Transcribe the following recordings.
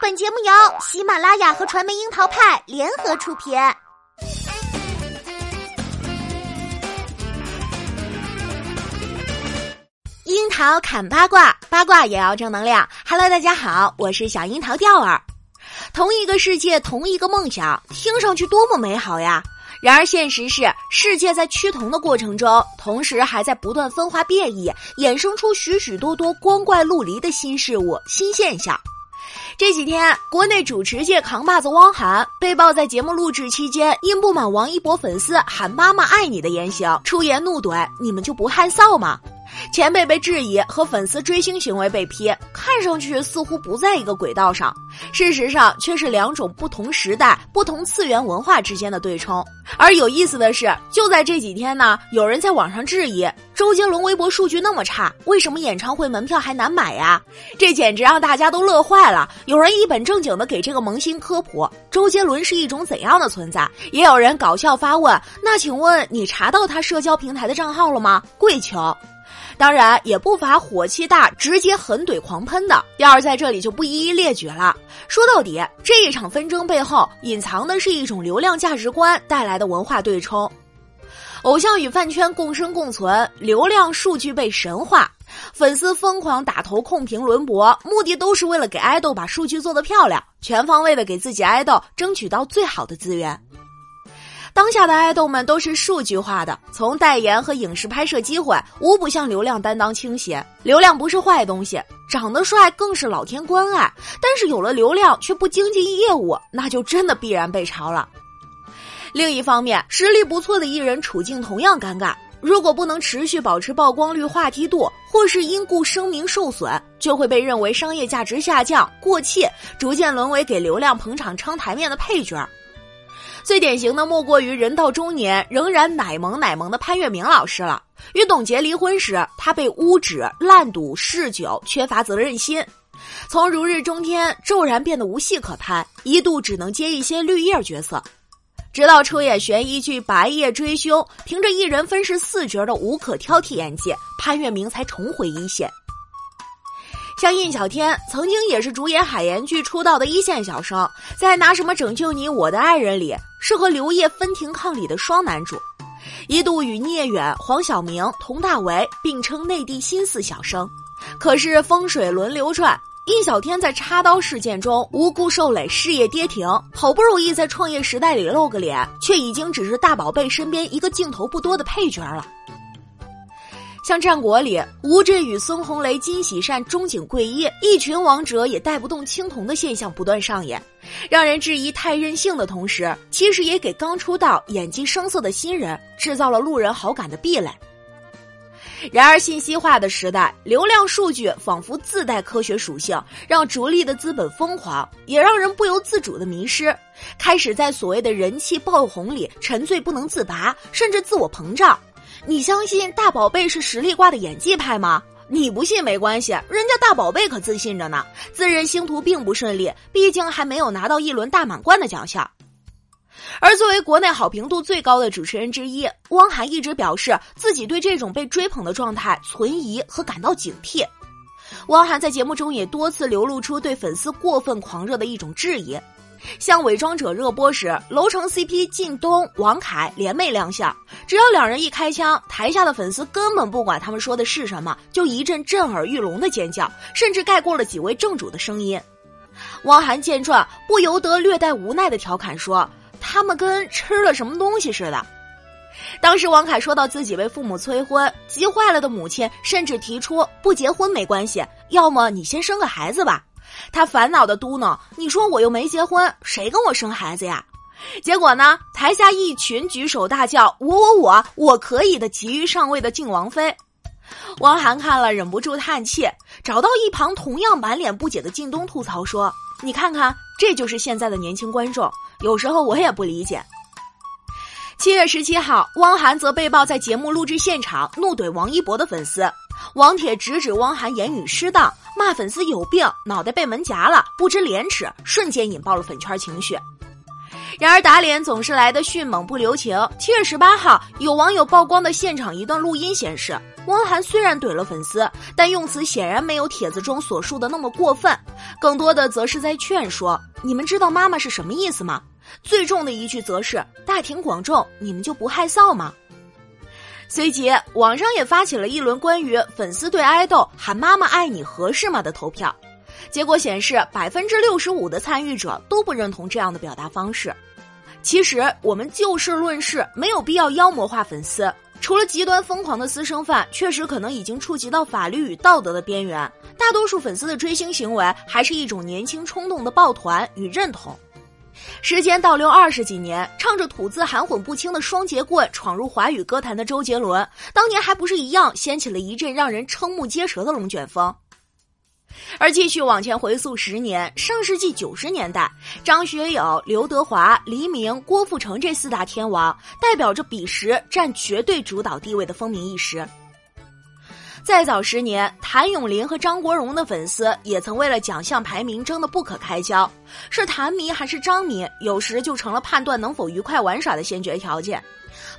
本节目由喜马拉雅和传媒樱桃派联合出品。樱桃砍八卦，八卦也要正能量。Hello，大家好，我是小樱桃钓儿。同一个世界，同一个梦想，听上去多么美好呀！然而，现实是世界在趋同的过程中，同时还在不断分化变异，衍生出许许多多光怪陆离的新事物、新现象。这几天，国内主持界扛把子汪涵被曝在节目录制期间，因不满王一博粉丝喊“妈妈爱你”的言行，出言怒怼：“你们就不害臊吗？”前辈被质疑和粉丝追星行为被批，看上去似乎不在一个轨道上，事实上却是两种不同时代、不同次元文化之间的对冲。而有意思的是，就在这几天呢，有人在网上质疑周杰伦微博数据那么差，为什么演唱会门票还难买呀？这简直让大家都乐坏了。有人一本正经的给这个萌新科普周杰伦是一种怎样的存在，也有人搞笑发问：那请问你查到他社交平台的账号了吗？跪求。当然也不乏火气大、直接狠怼狂喷的，要是在这里就不一一列举了。说到底，这一场纷争背后隐藏的是一种流量价值观带来的文化对冲，偶像与饭圈共生共存，流量数据被神化，粉丝疯狂打头控评轮博，目的都是为了给爱豆把数据做得漂亮，全方位的给自己爱豆争取到最好的资源。当下的爱豆们都是数据化的，从代言和影视拍摄机会，无不向流量担当倾斜。流量不是坏东西，长得帅更是老天关爱。但是有了流量却不精进业务，那就真的必然被嘲了。另一方面，实力不错的艺人处境同样尴尬。如果不能持续保持曝光率、话题度，或是因故声名受损，就会被认为商业价值下降、过气，逐渐沦为给流量捧场撑台面的配角。最典型的莫过于人到中年仍然奶萌奶萌的潘粤明老师了。与董洁离婚时，他被污指滥赌嗜酒、缺乏责任心，从如日中天骤然变得无戏可拍，一度只能接一些绿叶角色。直到出演悬疑剧《白夜追凶》，凭着一人分饰四角的无可挑剔演技，潘粤明才重回一线。像印小天，曾经也是主演海盐剧出道的一线小生，在《拿什么拯救你我的爱人》里是和刘烨分庭抗礼的双男主，一度与聂远、黄晓明、佟大为并称内地新四小生。可是风水轮流转，印小天在插刀事件中无辜受累，事业跌停，好不容易在创业时代里露个脸，却已经只是大宝贝身边一个镜头不多的配角了。像战国里吴镇宇、孙红雷、金喜善、中景贵一一群王者也带不动青铜的现象不断上演，让人质疑太任性的同时，其实也给刚出道、演技生涩的新人制造了路人好感的壁垒。然而，信息化的时代，流量数据仿佛自带科学属性，让逐利的资本疯狂，也让人不由自主的迷失，开始在所谓的人气爆红里沉醉不能自拔，甚至自我膨胀。你相信大宝贝是实力挂的演技派吗？你不信没关系，人家大宝贝可自信着呢。自认星途并不顺利，毕竟还没有拿到一轮大满贯的奖项。而作为国内好评度最高的主持人之一，汪涵一直表示自己对这种被追捧的状态存疑和感到警惕。汪涵在节目中也多次流露出对粉丝过分狂热的一种质疑。像《伪装者》热播时，楼城 CP 靳东、王凯联袂亮相，只要两人一开枪，台下的粉丝根本不管他们说的是什么，就一阵震耳欲聋的尖叫，甚至盖过了几位正主的声音。汪涵见状，不由得略带无奈的调侃说：“他们跟吃了什么东西似的。”当时王凯说到自己被父母催婚，急坏了的母亲甚至提出不结婚没关系，要么你先生个孩子吧。他烦恼的嘟囔：“你说我又没结婚，谁跟我生孩子呀？”结果呢，台下一群举手大叫：“我我我，我可以的！”急于上位的靖王妃，汪涵看了忍不住叹气，找到一旁同样满脸不解的靳东吐槽说：“你看看，这就是现在的年轻观众，有时候我也不理解。”七月十七号，汪涵则被曝在节目录制现场怒怼王一博的粉丝。王铁直指汪涵言语失当，骂粉丝有病，脑袋被门夹了，不知廉耻，瞬间引爆了粉圈情绪。然而打脸总是来的迅猛不留情。七月十八号，有网友曝光的现场一段录音显示，汪涵虽然怼了粉丝，但用词显然没有帖子中所述的那么过分，更多的则是在劝说：“你们知道妈妈是什么意思吗？”最重的一句则是：“大庭广众，你们就不害臊吗？”随即，网上也发起了一轮关于粉丝对爱豆喊“妈妈爱你”合适吗的投票，结果显示，百分之六十五的参与者都不认同这样的表达方式。其实，我们就事论事，没有必要妖魔化粉丝。除了极端疯狂的私生饭，确实可能已经触及到法律与道德的边缘。大多数粉丝的追星行为，还是一种年轻冲动的抱团与认同。时间倒流二十几年，唱着吐字含混不清的双截棍闯入华语歌坛的周杰伦，当年还不是一样掀起了一阵让人瞠目结舌的龙卷风。而继续往前回溯十年，上世纪九十年代，张学友、刘德华、黎明、郭富城这四大天王，代表着彼时占绝对主导地位的风靡一时。再早十年，谭咏麟和张国荣的粉丝也曾为了奖项排名争得不可开交，是谭迷还是张迷，有时就成了判断能否愉快玩耍的先决条件。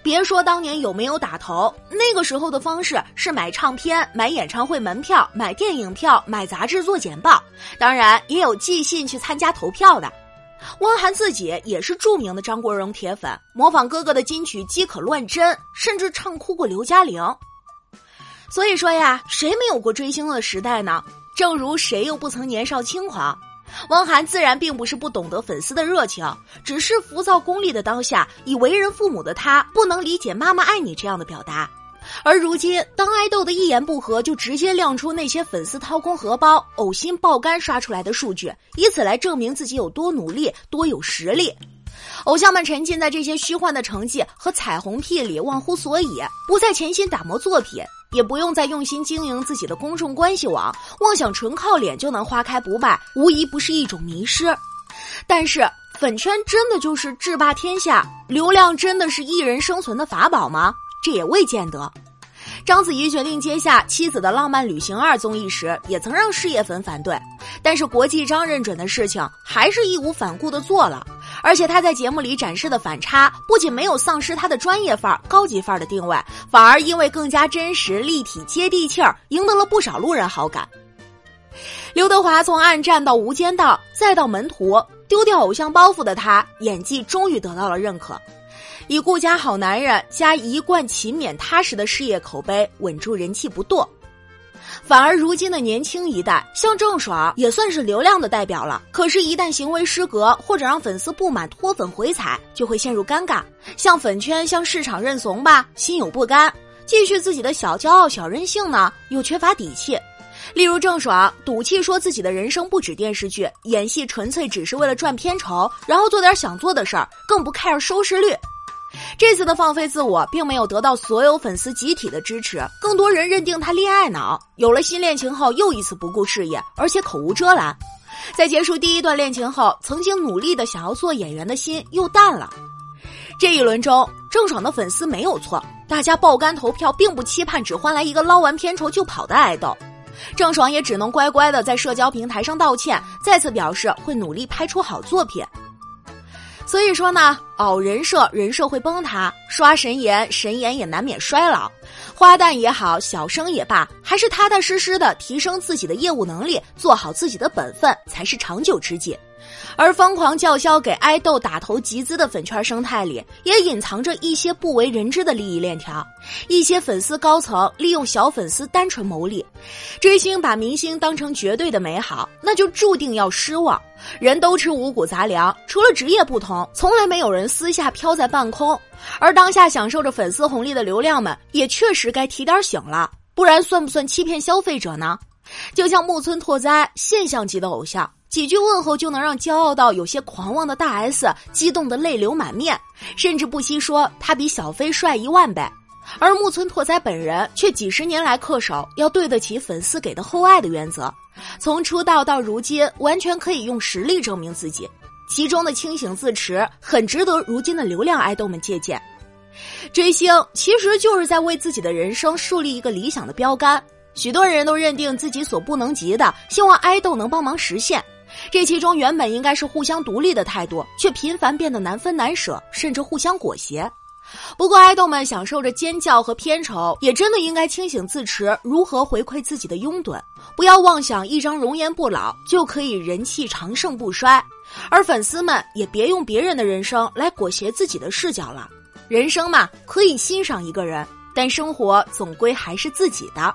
别说当年有没有打头，那个时候的方式是买唱片、买演唱会门票、买电影票、买杂志做简报，当然也有寄信去参加投票的。汪涵自己也是著名的张国荣铁粉，模仿哥哥的金曲饥渴乱真，甚至唱哭过刘嘉玲。所以说呀，谁没有过追星的时代呢？正如谁又不曾年少轻狂？汪涵自然并不是不懂得粉丝的热情，只是浮躁功利的当下，以为人父母的他不能理解“妈妈爱你”这样的表达。而如今，当爱豆的一言不合就直接亮出那些粉丝掏空荷包、呕心爆肝刷出来的数据，以此来证明自己有多努力、多有实力。偶像们沉浸在这些虚幻的成绩和彩虹屁里，忘乎所以，不再潜心打磨作品。也不用再用心经营自己的公众关系网，妄想纯靠脸就能花开不败，无疑不是一种迷失。但是，粉圈真的就是制霸天下，流量真的是一人生存的法宝吗？这也未见得。章子怡决定接下《妻子的浪漫旅行二》综艺时，也曾让事业粉反对，但是国际章认准的事情，还是义无反顾的做了。而且他在节目里展示的反差，不仅没有丧失他的专业范儿、高级范儿的定位，反而因为更加真实、立体、接地气儿，赢得了不少路人好感。刘德华从暗战到无间道，再到门徒，丢掉偶像包袱的他，演技终于得到了认可，以顾家好男人加一贯勤勉踏实的事业口碑，稳住人气不堕。反而，如今的年轻一代，像郑爽也算是流量的代表了。可是，一旦行为失格，或者让粉丝不满脱粉回踩，就会陷入尴尬。向粉圈、向市场认怂吧，心有不甘；继续自己的小骄傲、小任性呢，又缺乏底气。例如，郑爽赌气说自己的人生不止电视剧，演戏纯粹只是为了赚片酬，然后做点想做的事儿，更不 care 收视率。这次的放飞自我，并没有得到所有粉丝集体的支持，更多人认定他恋爱脑，有了新恋情后又一次不顾事业，而且口无遮拦。在结束第一段恋情后，曾经努力的想要做演员的心又淡了。这一轮中，郑爽的粉丝没有错，大家爆肝投票，并不期盼只换来一个捞完片酬就跑的爱豆。郑爽也只能乖乖的在社交平台上道歉，再次表示会努力拍出好作品。所以说呢，熬人设，人设会崩塌；刷神颜，神颜也难免衰老。花旦也好，小生也罢，还是踏踏实实的提升自己的业务能力，做好自己的本分，才是长久之计。而疯狂叫嚣给爱豆打头集资的粉圈生态里，也隐藏着一些不为人知的利益链条。一些粉丝高层利用小粉丝单纯牟利，追星把明星当成绝对的美好，那就注定要失望。人都吃五谷杂粮，除了职业不同，从来没有人私下飘在半空。而当下享受着粉丝红利的流量们，也确实该提点醒了，不然算不算欺骗消费者呢？就像木村拓哉，现象级的偶像。几句问候就能让骄傲到有些狂妄的大 S 激动的泪流满面，甚至不惜说他比小飞帅一万倍。而木村拓哉本人却几十年来恪守要对得起粉丝给的厚爱的原则，从出道到如今，完全可以用实力证明自己。其中的清醒自持，很值得如今的流量爱豆们借鉴。追星其实就是在为自己的人生树立一个理想的标杆，许多人都认定自己所不能及的，希望爱豆能帮忙实现。这其中原本应该是互相独立的态度，却频繁变得难分难舍，甚至互相裹挟。不过，爱豆们享受着尖叫和片酬，也真的应该清醒自持，如何回馈自己的拥趸，不要妄想一张容颜不老就可以人气长盛不衰。而粉丝们也别用别人的人生来裹挟自己的视角了。人生嘛，可以欣赏一个人，但生活总归还是自己的。